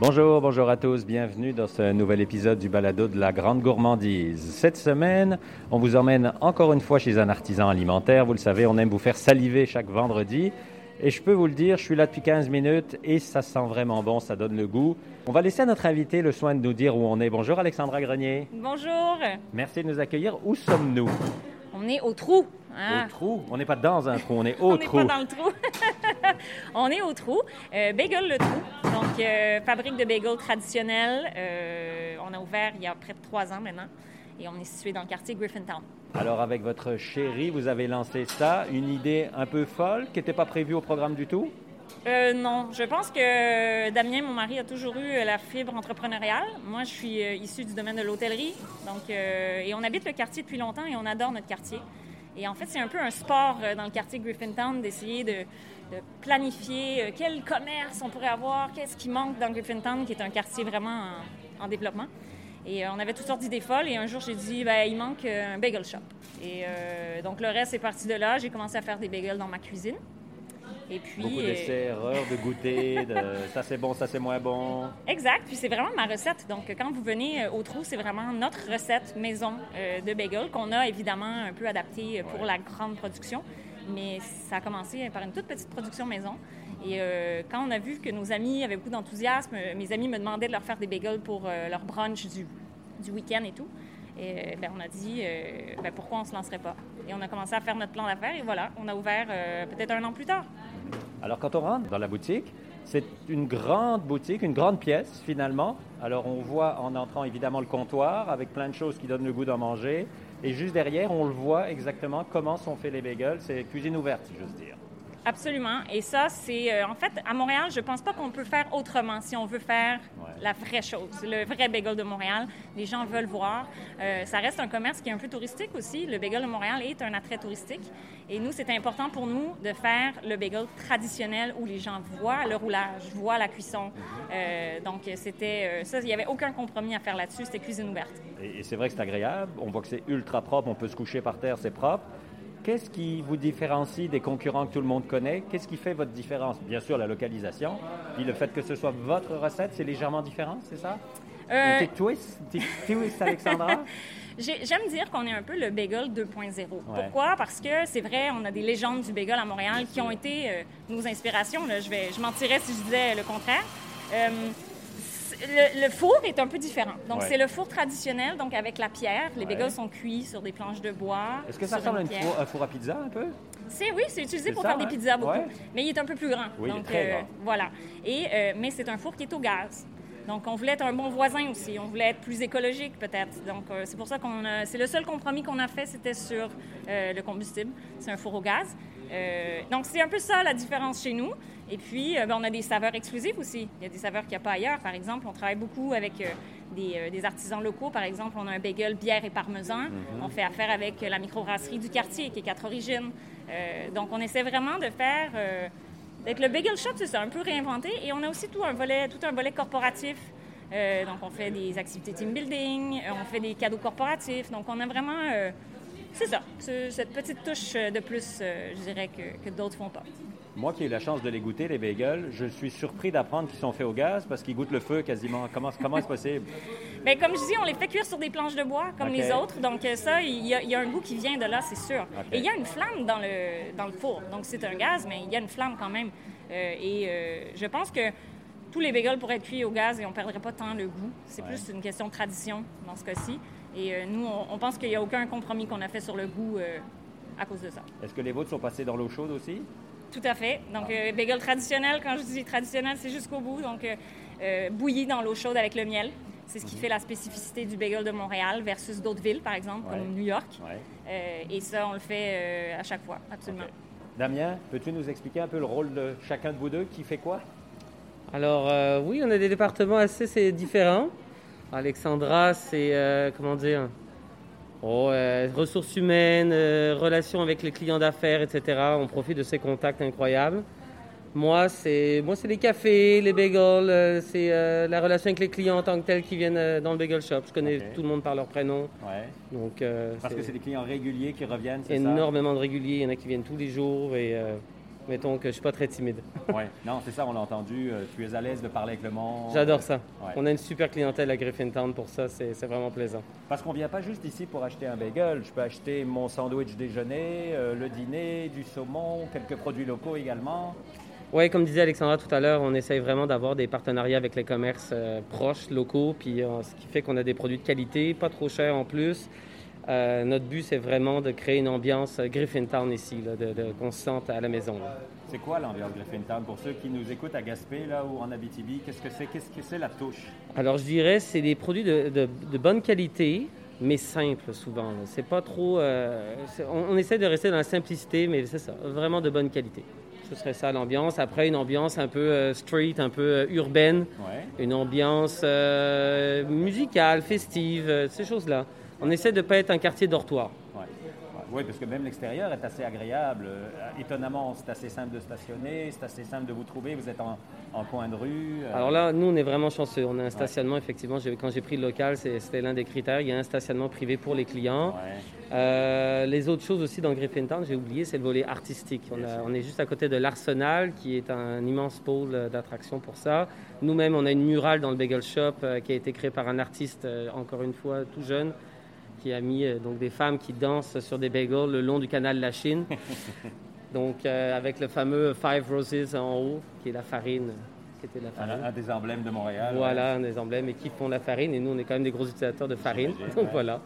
Bonjour, bonjour à tous, bienvenue dans ce nouvel épisode du balado de la grande gourmandise. Cette semaine, on vous emmène encore une fois chez un artisan alimentaire. Vous le savez, on aime vous faire saliver chaque vendredi. Et je peux vous le dire, je suis là depuis 15 minutes et ça sent vraiment bon, ça donne le goût. On va laisser à notre invité le soin de nous dire où on est. Bonjour Alexandra Grenier. Bonjour. Merci de nous accueillir. Où sommes-nous? On est au trou. Au trou? On n'est pas dans un trou, on est au on trou. n'est pas dans le trou. on est au trou. Euh, bagel le trou. Euh, fabrique de bagels traditionnels. Euh, on a ouvert il y a près de trois ans maintenant. Et on est situé dans le quartier Griffintown. Alors, avec votre chérie, vous avez lancé ça, une idée un peu folle qui n'était pas prévue au programme du tout? Euh, non, je pense que Damien, mon mari, a toujours eu la fibre entrepreneuriale. Moi, je suis euh, issue du domaine de l'hôtellerie. Donc, et on habite le quartier depuis longtemps et on adore notre quartier. Et en fait, c'est un peu un sport dans le quartier Griffintown d'essayer de, de planifier euh, quel commerce on pourrait avoir, qu'est-ce qui manque dans Griffintown, qui est un quartier vraiment en, en développement. Et euh, on avait toutes sortes d'idées folles. Et un jour, j'ai dit, ben, il manque euh, un bagel shop. Et euh, donc, le reste est parti de là. J'ai commencé à faire des bagels dans ma cuisine. Et puis, Beaucoup d'essais, erreurs, de goûter, de ça c'est bon, ça c'est moins bon. Exact. Puis c'est vraiment ma recette. Donc, quand vous venez au trou, c'est vraiment notre recette maison de bagel qu'on a évidemment un peu adaptée pour la grande production. Mais ça a commencé par une toute petite production maison. Et euh, quand on a vu que nos amis avaient beaucoup d'enthousiasme, mes amis me demandaient de leur faire des bagels pour euh, leur brunch du, du week-end et tout. Et euh, ben, on a dit, ben, pourquoi on ne se lancerait pas? Et on a commencé à faire notre plan d'affaires et voilà, on a ouvert peut-être un an plus tard. Alors quand on rentre dans la boutique, c'est une grande boutique, une grande pièce finalement. Alors on voit en entrant évidemment le comptoir avec plein de choses qui donnent le goût d'en manger. Et juste derrière, on le voit exactement comment sont faits les bagels. C'est cuisine ouverte, si j'ose dire. Absolument. Et ça, c'est euh, en fait à Montréal, je pense pas qu'on peut faire autrement si on veut faire Ouais. la vraie chose, le vrai bagel de Montréal. Les gens veulent voir. Euh, ça reste un commerce qui est un peu touristique aussi. Le bagel de Montréal est un attrait touristique. Et nous, c'est important pour nous de faire le bagel traditionnel où les gens voient le roulage, voient la cuisson. Euh, donc, c'était ça. Il n'y avait aucun compromis à faire là-dessus. C'était cuisine ouverte. Et, et c'est vrai que c'est agréable. On voit que c'est ultra propre. On peut se coucher par terre, c'est propre. Qu'est-ce qui vous différencie des concurrents que tout le monde connaît? Qu'est-ce qui fait votre différence? Bien sûr, la localisation. Puis le fait que ce soit votre recette, c'est légèrement différent, c'est ça? Euh, Un petit twist? Un petit twist, Alexandra? J'ai- J'aime dire qu'on est un peu le bagel 2.0. Pourquoi? Parce que c'est vrai, on a des légendes du bagel à Montréal qui ont été euh, nos inspirations. Là. Je, vais, je mentirais si je disais le contraire. Euh, le, le four est un peu différent. Donc, Ouais. c'est le four traditionnel, donc avec la pierre. Les Ouais. bagels sont cuits sur des planches de bois. Est-ce que ça ressemble à une pierre. four, un four à pizza un peu? C'est oui, c'est utilisé pour ça, faire des pizzas beaucoup, Ouais. mais il est un peu plus grand. Oui, il est Donc très euh, grand. voilà. Et euh, mais c'est un four qui est au gaz. Donc on voulait être un bon voisin aussi. On voulait être plus écologique peut-être. Donc euh, c'est pour ça qu'on a. C'est le seul compromis qu'on a fait, c'était sur euh, le combustible. C'est un four au gaz. Euh, donc c'est un peu ça la différence chez nous. Et puis euh, ben, on a des saveurs exclusives aussi. Il y a des saveurs qu'il n'y a pas ailleurs. Par exemple, on travaille beaucoup avec euh, des, des artisans locaux. Par exemple, on a un bagel bière et parmesan. On fait affaire avec la microbrasserie du quartier qui est Quatre Origines. Donc on essaie vraiment de faire d'être le bagel shop, c'est ça, un peu réinventé. Et on a aussi tout un volet, tout un volet corporatif. Donc on fait des activités team building, on fait des cadeaux corporatifs. Donc on a vraiment, c'est ça, ce- cette petite touche euh, de plus, euh, je dirais que, que d'autres font pas. Moi qui ai eu la chance de les goûter, les bagels, je suis surpris d'apprendre qu'ils sont faits au gaz parce qu'ils goûtent le feu quasiment. Comment comment est-ce possible? Bien, comme je dis, on les fait cuire sur des planches de bois, comme les autres. Donc, euh, ça, il y, a, il y a un goût qui vient de là, c'est sûr. Et il y a une flamme dans le, dans le four. Donc, c'est un gaz, mais il y a une flamme quand même. Euh, et euh, je pense que tous les bagels pourraient être cuits au gaz et on ne perdrait pas tant le goût. C'est Ouais. plus une question de tradition dans ce cas-ci. Et euh, nous, on, on pense qu'il n'y a aucun compromis qu'on a fait sur le goût euh, à cause de ça. Est-ce que les vôtres sont passés dans l'eau chaude aussi? Tout à fait. Donc, euh, bagel traditionnel, quand je dis traditionnel, c'est jusqu'au bout. Donc, euh, euh, bouilli dans l'eau chaude avec le miel. C'est ce qui fait la spécificité du bagel de Montréal versus d'autres villes, par exemple, Ouais. comme New York. Ouais. Euh, et ça, on le fait euh, à chaque fois, absolument. Damien, peux-tu nous expliquer un peu le rôle de chacun de vous deux? Qui fait quoi? Alors euh, oui, on a des départements assez différents. Alexandra, c'est euh, comment dire oh, euh, ressources humaines, euh, relations avec les clients d'affaires, etc. On profite de ces contacts incroyables. Moi, c'est moi, c'est les cafés, les bagels, c'est la relation avec les clients en tant que tels qui viennent dans le bagel shop. Je connais tout le monde par leur prénom, Ouais. donc Parce que c'est des clients réguliers qui reviennent, c'est ça? énormément de réguliers. Il y en a qui viennent tous les jours et mettons que je suis pas très timide. Oui, non, c'est ça, on l'a entendu. euh, tu es à l'aise de parler avec le monde. J'adore ça. Ouais. On a une super clientèle à Griffintown pour ça, c'est c'est vraiment plaisant. Parce qu'on vient pas juste ici pour acheter un bagel. Je peux acheter mon sandwich déjeuner, euh, le dîner, du saumon, quelques produits locaux également. Oui, comme disait Alexandra tout à l'heure, on essaye vraiment d'avoir des partenariats avec les commerces euh, proches, locaux, puis euh, ce qui fait qu'on a des produits de qualité, pas trop chers en plus. Euh, notre but, c'est vraiment de créer une ambiance Griffintown ici, là, de, de- qu'on se sente à la maison. là. C'est quoi l'ambiance Griffintown Pour ceux qui nous écoutent à Gaspé là, ou en Abitibi, qu'est-ce que c'est? Qu'est-ce que c'est la touche? Alors, je dirais, c'est des produits de, de- de bonne qualité, mais simples souvent. là. C'est pas trop. euh, c'est- on, on essaie de rester dans la simplicité, mais c'est ça, vraiment de bonne qualité. Ce serait ça l'ambiance. Après, une ambiance un peu euh, street, un peu euh, urbaine, Ouais. une ambiance musicale, festive, ces choses-là. On essaie de ne pas être un quartier dortoir. Ouais. Oui, parce que même l'extérieur est assez agréable. Euh, étonnamment, c'est assez simple de stationner, c'est assez simple de vous trouver. Vous êtes en, en coin de rue. euh, Alors là, nous, on est vraiment chanceux. On a un stationnement, effectivement. Quand j'ai pris le local, c'était l'un des critères. Il y a un stationnement privé pour les clients. ouais. Euh, les autres choses aussi dans Griffintown, j'ai oublié, c'est le volet artistique. On, a- on est juste à côté de l'Arsenal, qui est un immense pôle d'attraction pour ça. Nous-mêmes, on a une murale dans le Bagel Shop euh, qui a été créée par un artiste, encore une fois, tout jeune, qui a mis euh, donc des femmes qui dansent sur des bagels le long du canal de la Chine. donc, euh, avec le fameux Five Roses en haut, qui est la farine, qui était la farine. Un, un des emblèmes de Montréal. Voilà, un des emblèmes, et qui font la farine. Et nous, on est quand même des gros utilisateurs de farine. Donc ouais. voilà.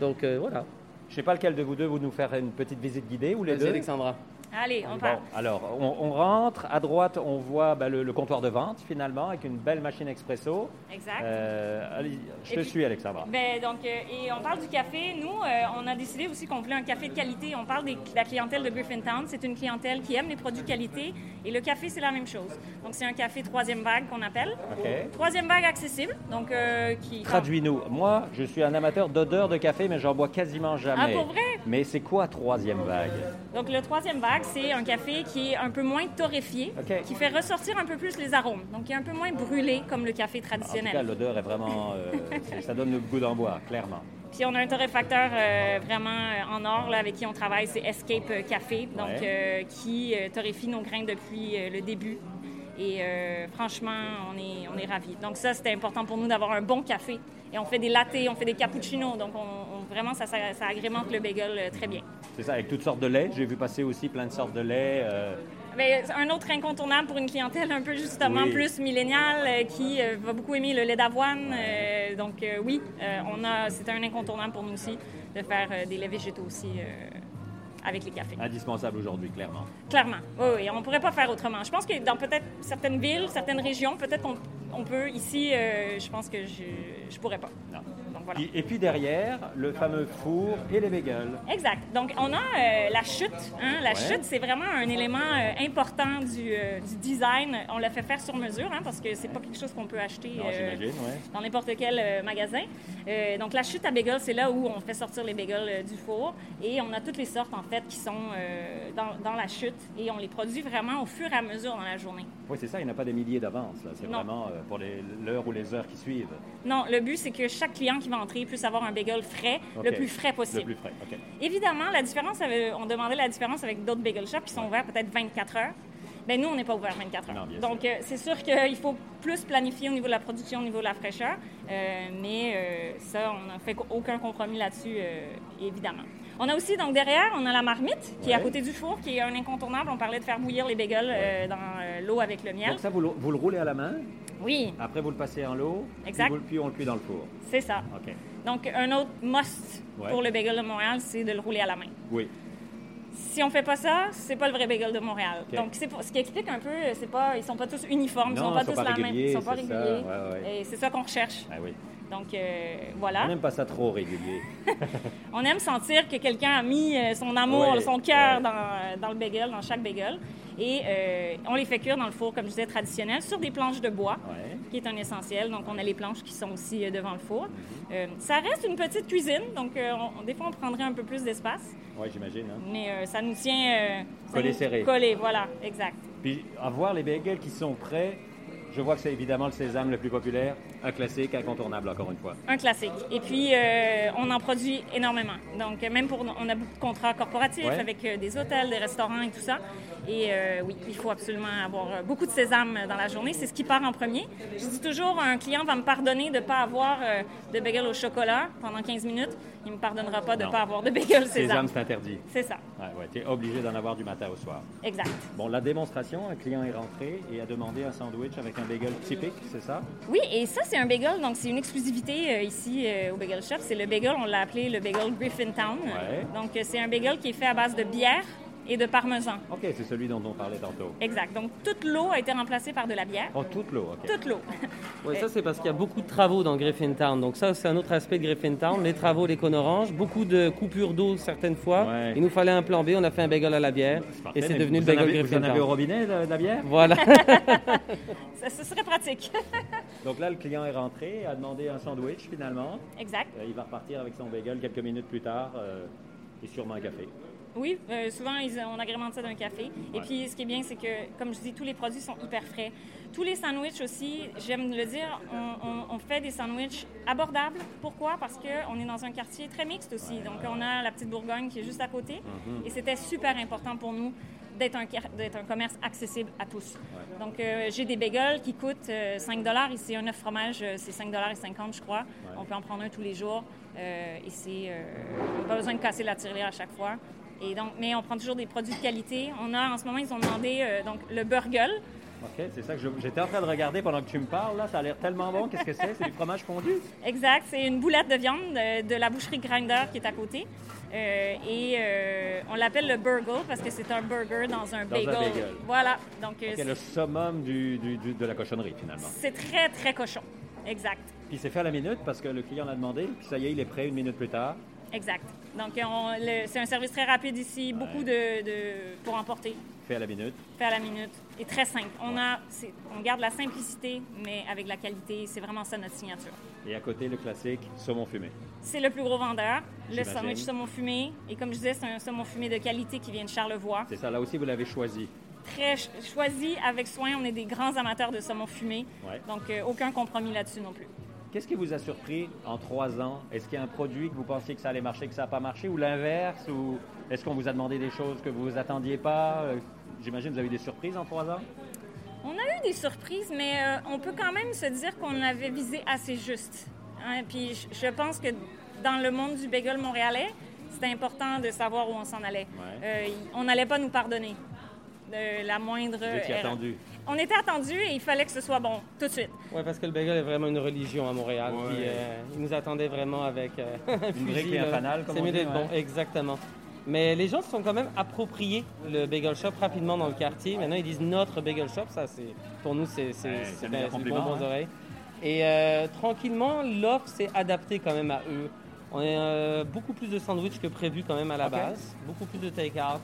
Donc euh, voilà. Je ne sais pas lequel de vous deux vous nous faire une petite visite guidée ou les Vas-y, deux. Alexandra. Allez, on Bon, part. alors, on, on rentre. À droite, on voit ben, le, le comptoir de vente, finalement, avec une belle machine expresso. Exact. Euh, allez, je Et te puis- suis, Alexandra. Ben, donc, euh, et on parle du café. Nous, euh, on a décidé aussi qu'on voulait un café de qualité. On parle de la clientèle de Griffintown. C'est une clientèle qui aime les produits qualité. Et le café, c'est la même chose. Donc, c'est un café troisième vague qu'on appelle. Troisième vague accessible. Donc, qui. Traduis-nous. Moi, je suis un amateur d'odeur de café, mais j'en bois quasiment jamais. Ah, pour vrai? Mais c'est quoi troisième vague? Donc, le troisième vague, c'est un café qui est un peu moins torréfié, qui fait ressortir un peu plus les arômes. Donc, qui est un peu moins brûlé comme le café En tout cas, traditionnel. l'odeur est vraiment... euh, ça donne le goût d'en boire, clairement. Puis on a un torréfacteur euh, vraiment euh, en or là, avec qui on travaille, c'est Escape Café, donc Ouais. qui torréfie nos grains depuis le début. Et franchement, on est, on est ravis. Donc ça, c'était important pour nous d'avoir un bon café. Et on fait des lattés, on fait des cappuccinos, donc on, on- vraiment, ça, ça, ça agrémente le bagel très bien. C'est ça, avec toutes sortes de lait. J'ai vu passer aussi plein de sortes de lait. euh, un autre incontournable pour une clientèle un peu justement Oui. plus milléniale euh, qui euh, va beaucoup aimer le lait d'avoine. Donc oui, on a, c'était un incontournable pour nous aussi de faire des laits végétaux aussi avec les cafés. indispensable aujourd'hui, clairement. Clairement, oui, oui, on ne pourrait pas faire autrement. Je pense que dans peut-être certaines villes, certaines régions, peut-être on peut. Ici, euh, je pense que je ne pourrais pas. Non. Voilà. Et, puis derrière, le fameux four et les bagels. Exact. Donc, on a euh, la chute. hein. La Ouais. chute, c'est vraiment un élément euh, important du, euh, du design. On l'a fait faire sur mesure, hein, parce que c'est pas quelque chose qu'on peut acheter Non, j'imagine, ouais. dans n'importe quel magasin. Donc, la chute à bagel, c'est là où on fait sortir les bagels du four. Et on a toutes les sortes, en fait, qui sont dans, dans la chute. Et on les produit vraiment au fur et à mesure dans la journée. Oui, c'est ça, il n'y a pas des milliers d'avance. C'est vraiment pour l'heure ou les heures qui suivent. Non, le but, c'est que chaque client qui va entrer puisse avoir un bagel frais, le plus frais Le possible. plus frais, OK. Évidemment, la différence, avec- on demandait la différence avec d'autres bagel shops qui sont ouverts peut-être 24 heures. Bien, nous, on n'est pas ouvert 24 heures. Non, Donc, euh, c'est sûr qu'il faut plus planifier au niveau de la production, au niveau de la fraîcheur. Euh, mais euh, ça, on n'a fait aucun compromis là-dessus, euh, évidemment. On a aussi, donc derrière, on a la marmite qui est à côté du four, qui est un incontournable. On parlait de faire bouillir les bagels euh, dans euh, l'eau avec le miel. Donc ça, vous le, vous le roulez à la main, Oui, après vous le passez en l'eau, Exact. Puis, vous puis on le cuit dans le four. c'est ça. OK. Donc, un autre must Ouais. pour le bagel de Montréal, c'est de le rouler à la main. Oui. Si on fait pas ça, c'est pas le vrai bagel de Montréal. Donc c'est pour- ce qui explique un peu, c'est pas, ils sont pas tous uniformes, ils Non, sont pas ils sont tous pas la même, ils sont pas ça, réguliers. ouais, ouais. Et c'est ça qu'on recherche. Ah oui. Donc euh, On voilà. n'aime pas ça trop régulier. On aime sentir que quelqu'un a mis euh, son amour, Ouais, son cœur ouais. dans, dans le bagel, dans chaque bagel. Et euh, on les fait cuire dans le four, comme je disais, traditionnel, sur des planches de bois, Ouais. qui est un essentiel. Donc on a les planches qui sont aussi euh, devant le four. Euh, ça reste une petite cuisine, donc euh, on- des fois on prendrait un peu plus d'espace, Oui, j'imagine. hein. mais euh, ça nous tient... euh, Collé serré. Collé, voilà, exact. Puis avoir les bagels qui sont prêts, Je vois que c'est évidemment le sésame le plus populaire, un classique incontournable encore une fois. Un classique. Et puis, euh, on en produit énormément. Donc, même pour, on a beaucoup de contrats corporatifs Ouais. avec euh, des hôtels, des restaurants et tout ça. Et euh, oui, il faut absolument avoir beaucoup de sésame dans la journée. C'est ce qui part en premier. Je dis toujours, un client va me pardonner de ne pas avoir euh, de bagel au chocolat pendant 15 minutes. Il ne me pardonnera pas de ne pas avoir de bagel Sésame, sésame. c'est interdit. C'est ça, Ouais, ouais, tu es obligé d'en avoir du matin au soir. exact. Bon, la démonstration, un client est rentré et a demandé un sandwich avec un bagel typique, c'est ça? Oui, et ça, c'est un bagel, donc c'est une exclusivité euh, ici euh, au Bagel Shop. C'est le bagel, on l'a appelé le bagel Griffintown. Ouais. Donc, euh, c'est un bagel qui est fait à base de bière et de parmesan. OK, c'est celui dont on parlait tantôt. Exact. Donc, toute l'eau a été remplacée par de la bière. Oh, toute l'eau, OK. Toute l'eau. Oui, ça c'est parce qu'il y a beaucoup de travaux dans Griffintown. Donc ça c'est un autre aspect de Griffintown, les travaux, les cônes oranges, beaucoup de coupures d'eau certaines fois. Ouais. Il nous fallait un plan B, on a fait un bagel à la bière Parfait, et c'est devenu le bagel avez- Vous en avez au Griffintown. robinet, de, de la bière? Voilà. ça, ce serait pratique. Donc là, le client est rentré, a demandé un sandwich finalement. exact. Euh, il va repartir avec son bagel quelques minutes plus tard euh, et sûrement un café. Oui, euh, souvent, ils- on agrémente ça d'un café. Et puis, ce qui est bien, c'est que, comme je dis, tous les produits sont hyper frais. Tous les sandwichs aussi, j'aime le dire, on, on- on fait des sandwichs abordables. Pourquoi? Parce qu'on est dans un quartier très mixte aussi. Donc, on a la petite Bourgogne qui est juste à côté. Et c'était super important pour nous d'être un, commerce accessible à tous. Donc, euh, j'ai des bagels qui coûtent euh, 5 Ici, un œuf fromage, euh, c'est 5,50 je crois. On peut en prendre un tous les jours. Euh, et c'est... euh, on n'a pas besoin de casser la tirelire à chaque fois. Et donc, mais on prend toujours des produits de qualité. On a, en ce moment, ils ont demandé euh, donc, le burgle. OK, c'est ça que j'étais en train de regarder pendant que tu me parles. Là, ça a l'air tellement bon. Qu'est-ce que c'est? C'est du fromage fondu? Exact, c'est une boulette de viande de, de la boucherie Grinder qui est à côté. Euh, et euh, on l'appelle le burgle parce que c'est un burger dans un Dans un bagel. bagel. Voilà, donc euh, C'est le summum du- du- du- de la cochonnerie finalement. c'est très, très cochon. Exact. Puis c'est fait à la minute parce que le client l'a demandé, puis ça y est, il est prêt une minute plus tard. Exact. Donc, c'est un service très rapide ici, beaucoup de, de- pour emporter, Fait à la minute. fait à la minute, et très simple. On, a, c'est- on garde la simplicité, mais avec la qualité. C'est vraiment ça notre signature. Et à côté, le classique, saumon fumé. C'est le plus gros vendeur, le sandwich saumon fumé. Et comme je disais, c'est un saumon fumé de qualité qui vient de Charlevoix. C'est ça, là aussi, vous l'avez choisi. Très ch- choisi avec soin. On est des grands amateurs de saumon fumé. Ouais. Donc, euh, aucun compromis là-dessus non plus. Qu'est-ce qui vous a surpris en trois ans? Est-ce qu'il y a un produit que vous pensiez que ça allait marcher, que ça n'a pas marché, ou l'inverse? Ou est-ce qu'on vous a demandé des choses que vous vous attendiez pas? Euh, J'imagine que vous avez eu des surprises en trois ans? On a eu des surprises, mais euh, on peut quand même se dire qu'on avait visé assez juste. Hein, Puis je- pense que dans le monde du bagel montréalais, c'était important de savoir où on s'en allait. Ouais. Euh, on n'allait pas nous pardonner de la moindre. Vous étiez attendu. On était attendu et il fallait que ce soit bon tout de suite. Ouais, parce que le bagel est vraiment une religion à Montréal. Ouais. Puis euh, ils nous attendaient vraiment avec euh, un Une fusil, brique et un fanal, comme C'est mieux d'être bon, exactement. Mais les gens se sont quand même appropriés le bagel shop rapidement dans le quartier. Maintenant, ils disent notre bagel shop. Ça, c'est pour nous, c'est c'est ben, bon aux hein. oreilles. Et euh, tranquillement, l'offre s'est adaptée quand même à eux. On a euh, beaucoup plus de sandwichs que prévu quand même à la base, beaucoup plus de take-out.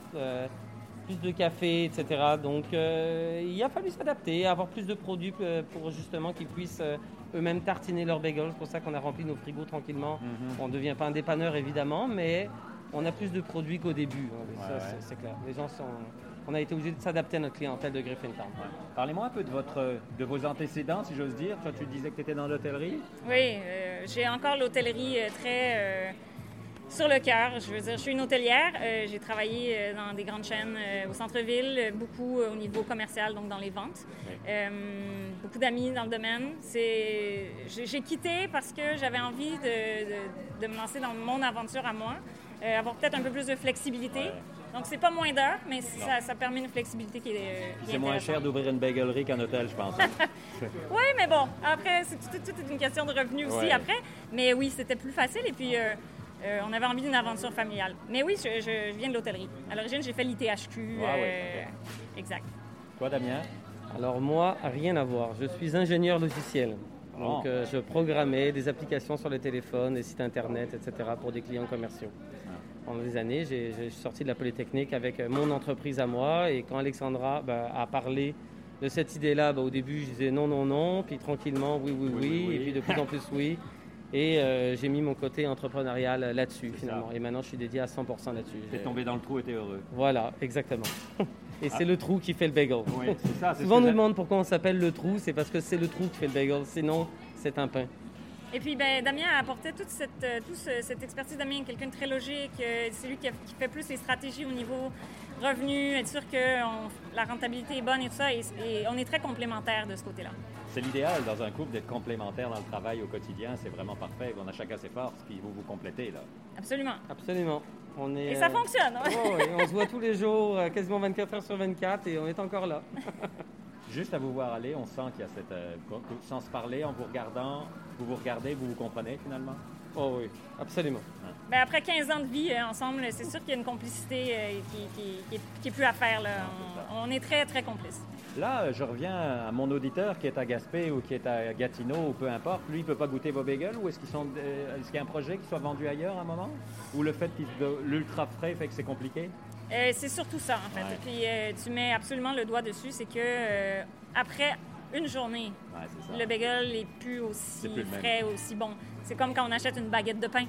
Plus de café, etc. Donc, euh, il a fallu s'adapter, avoir plus de produits euh, pour justement qu'ils puissent euh, eux-mêmes tartiner leurs bagels. C'est pour ça qu'on a rempli nos frigos tranquillement. Mhm. On ne devient pas un dépanneur, évidemment, mais on a plus de produits qu'au début. hein. Ça, Ouais, c'est- C'est clair. Les gens sont... On a été obligé de s'adapter à notre clientèle de Griffintown. Ouais. Parlez-moi un peu de, votre, de vos antécédents, si j'ose dire. Toi, tu disais que tu étais dans l'hôtellerie. Oui, euh, j'ai encore l'hôtellerie très euh, sur le cœur. Je veux dire, je suis une hôtelière. Euh, j'ai travaillé euh, dans des grandes chaînes euh, au centre-ville, beaucoup au niveau commercial, donc dans les ventes. Euh, beaucoup d'amis dans le domaine. C'est, j'ai, quitté parce que j'avais envie de, de- de me lancer dans mon aventure à moi, avoir peut-être un peu plus de flexibilité. Donc, c'est pas moins d'heures, mais ça, ça permet une flexibilité qui est, C'est moins cher d'ouvrir une bagellerie qu'un hôtel, je pense. Oui, mais bon, après, c'est tout, tout, tout une question de revenus aussi Ouais. après. Mais oui, c'était plus facile et puis euh, euh, on avait envie d'une aventure familiale. Mais oui, je, je- je viens de l'hôtellerie. À l'origine, j'ai fait l'ITHQ. Ah oui, euh, Exact. Toi, Damien? Alors moi, rien à voir. Je suis ingénieur logiciel. Donc Oh. euh, je programmais des applications sur le téléphone, des sites internet, etc. pour des clients commerciaux. Pendant des années, j'ai sorti de la Polytechnique avec euh, mon entreprise à moi. Et quand Alexandra ben, a parlé de cette idée-là, ben, au début, je disais non, non, non. Puis tranquillement, oui, oui, oui. Oui, oui, oui. Et puis de plus en plus, oui. Et euh, j'ai mis mon côté entrepreneurial là-dessus, C'est finalement. ça. Et maintenant, je suis dédié à 100% là-dessus. T'es J'ai- tombé dans le trou et t'es heureux. Voilà, exactement. Et c'est le trou qui fait le bagel. Oui, c'est ça. c'est ce Souvent, on nous demande pourquoi on s'appelle le trou. C'est parce que c'est le trou qui fait le bagel. Sinon, c'est un pain. Et puis, ben, Damien a apporté toute cette, euh, tout ce- cette expertise. Damien est quelqu'un de très logique. euh, C'est lui qui, a- qui fait plus les stratégies au niveau revenu, être sûr que on- la rentabilité est bonne et tout ça. Et, et on est très complémentaires de ce côté-là. C'est l'idéal dans un couple d'être complémentaire dans le travail au quotidien. C'est vraiment parfait. On a chacun ses forces, puis vous vous complétez, là. Absolument. Absolument. On est, Et ça euh, fonctionne. hein? ouais, ouais, on se voit tous les jours, euh, quasiment 24 heures sur 24, et on est encore là. Juste à vous voir aller, on sent qu'il y a cette... euh, sans se parler, en vous regardant, vous vous regardez, vous vous comprenez, finalement? Oh oui, absolument. Ben, après 15 ans de vie euh, ensemble, c'est sûr qu'il y a une complicité euh, qui, qui- qui est, qui est plus à faire. Là. On, on est très, très complices. Là, euh, je reviens à mon auditeur qui est à Gaspé ou qui est à Gatineau ou peu importe. Lui, il peut pas goûter vos bagels ou est-ce qu'ils sont, euh, est-ce qu'il y a un projet qui soit vendu ailleurs à un moment? Ou le fait qu'il de l'ultra frais fait que c'est compliqué? Euh, c'est surtout ça, en fait. Ouais. Et puis, euh, tu mets absolument le doigt dessus, c'est que euh, après une journée, Ouais, le bagel n'est plus aussi C'est plus frais, aussi bon. C'est comme quand on achète une baguette de pain.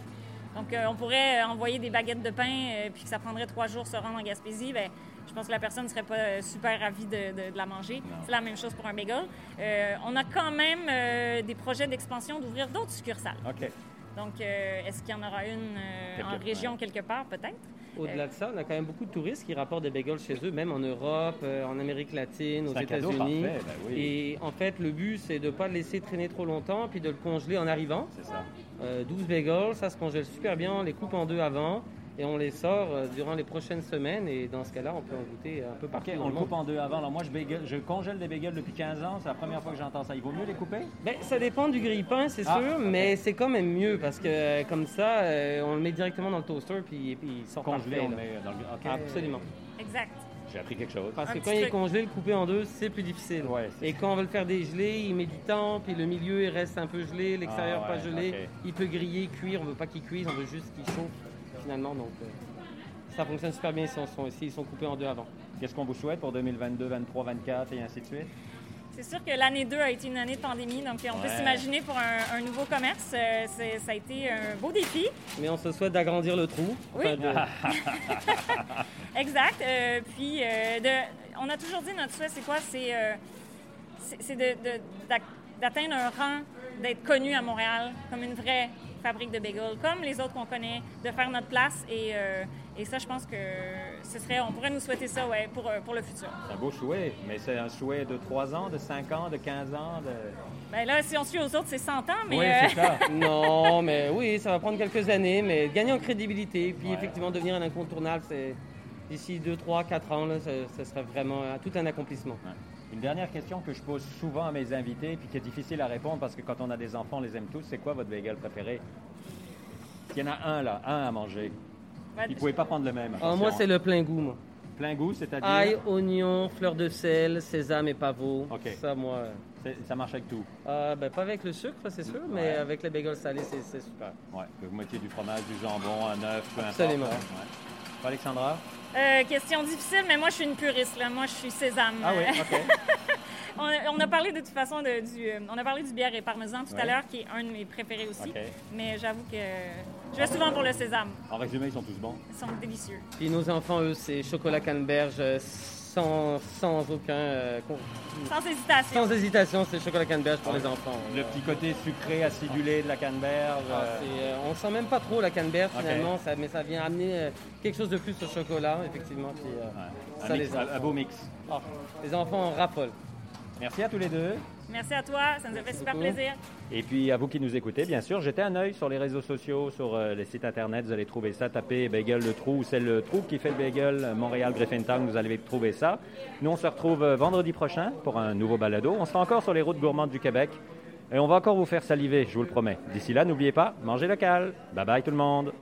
Donc, euh, on pourrait euh, envoyer des baguettes de pain, euh, puis que ça prendrait trois jours se rendre en Gaspésie. Ben, je pense que la personne ne serait pas euh, super ravie de, de- de la manger. C'est la même chose pour un bagel. Euh, on a quand même des projets d'expansion d'ouvrir d'autres succursales. OK. Donc, est-ce qu'il y en aura une en région ouais. quelque part, peut-être? Au-delà de ça, on a quand même beaucoup de touristes qui rapportent des bagels chez eux, même en Europe, euh, en Amérique latine, aux États-Unis. ben oui. Et en fait, le but, c'est de ne pas le laisser traîner trop longtemps, puis de le congeler en arrivant. C'est ça. Euh, 12 bagels, ça se congèle super bien, on les coupe en deux avant, et on les sort euh, durant les prochaines semaines. Et dans ce cas-là, on peut en goûter un peu partout on le coupe en deux avant. Alors moi, je, bagel- je congèle des bagels depuis 15 ans. C'est la première fois que j'entends ça. Il vaut mieux les couper? Ben, ça dépend du grille-pain, c'est Ah, sûr, mais c'est quand même mieux parce que comme ça, euh, on le met directement dans le toaster puis, puis il sort Congelé, parfait, on met dans le... Absolument. Exact. J'ai appris quelque chose. Parce que quand il est congelé, le couper en deux, c'est plus difficile. Ouais, Et quand on veut le faire dégeler, il met du temps, puis le milieu il reste un peu gelé, l'extérieur Ah ouais, pas gelé. Il peut griller, cuire, on veut pas qu'il cuise, on veut juste qu'il chauffe finalement. Donc euh, ça fonctionne super bien sont, ils sont coupés en deux avant. Qu'est-ce qu'on vous souhaite pour 2022, 23, 24 et ainsi de suite? C'est sûr que l'année 2 a été une année de pandémie, donc on peut s'imaginer pour un, un nouveau commerce, euh, ça a été un beau défi. Mais on se souhaite d'agrandir le trou. Oui. de- Exact. Euh, puis, euh, de- on a toujours dit notre souhait, c'est quoi? C'est euh, d'atteindre un rang, d'être connu à Montréal comme une vraie fabrique de bagels, comme les autres qu'on connaît, de faire notre place. Et, euh, et ça, je pense que ce serait, on pourrait nous souhaiter ça ouais, pour, euh, pour le futur. C'est un beau souhait, mais c'est un souhait de 3 ans, de 5 ans, de 15 ans. De... Ben là, si on suit aux autres, c'est 100 ans, mais oui, euh, c'est ça. non, mais oui, ça va prendre quelques années, mais gagner en crédibilité, puis Ouais. effectivement devenir un incontournable, c'est d'ici 2, 3, 4 ans, là, ça, ça serait vraiment euh, tout un accomplissement. Ouais. Une dernière question que je pose souvent à mes invités, puis qui est difficile à répondre parce que quand on a des enfants, on les aime tous. C'est quoi votre bagel préféré? Il y en a un là, un à manger. Vous ne pouvez pas prendre le même. Ah, moi, c'est le plein goût, moi. plein goût, c'est-à-dire? Ail, oignon, fleur de sel, sésame et pavot. Ok. Ça, moi. euh, ça marche avec tout? ah, ben, pas avec le sucre, c'est sûr, mais Ouais. avec les bagels salés, c'est super. Ouais. Mettiez du fromage, du jambon, un œuf, peu importe. Absolument. Ouais. Alexandra? Euh, question difficile, mais moi, je suis une puriste. Là. Moi, je suis sésame. Ah oui, ok. on, a, on a parlé de toute façon de, du, euh, on a parlé du bière et parmesan tout Ouais. à l'heure, qui est un de mes préférés aussi. Ok. Mais j'avoue que je vais souvent pour le sésame. En résumé, ils sont tous bons. Ils sont délicieux. Puis nos enfants, eux, c'est chocolat canneberge euh, sans, sans aucun. euh, con- Sans hésitation. sans hésitation, c'est chocolat canneberge pour Ouais. les enfants. Le petit côté sucré, acidulé de la canneberge. Ah, euh, euh, on sent même pas trop la canneberge finalement, ça, mais ça vient amener euh, quelque chose de plus au chocolat, effectivement. Puis, euh, ouais. ça, un, mix- les enfants. un beau mix. ah, les enfants en raffolent. Merci à tous les deux. Merci à toi, ça nous a fait super beaucoup. plaisir. Et puis à vous qui nous écoutez, bien sûr, jetez un œil sur les réseaux sociaux, sur euh, les sites internet, vous allez trouver ça. Tapez Bagel le Trou, c'est le Trou qui fait le bagel, Montréal Griffintown, vous allez trouver ça. Nous, on se retrouve euh, vendredi prochain pour un nouveau balado. On sera encore sur les routes gourmandes du Québec et on va encore vous faire saliver, je vous le promets. D'ici là, n'oubliez pas, mangez local. Bye bye tout le monde.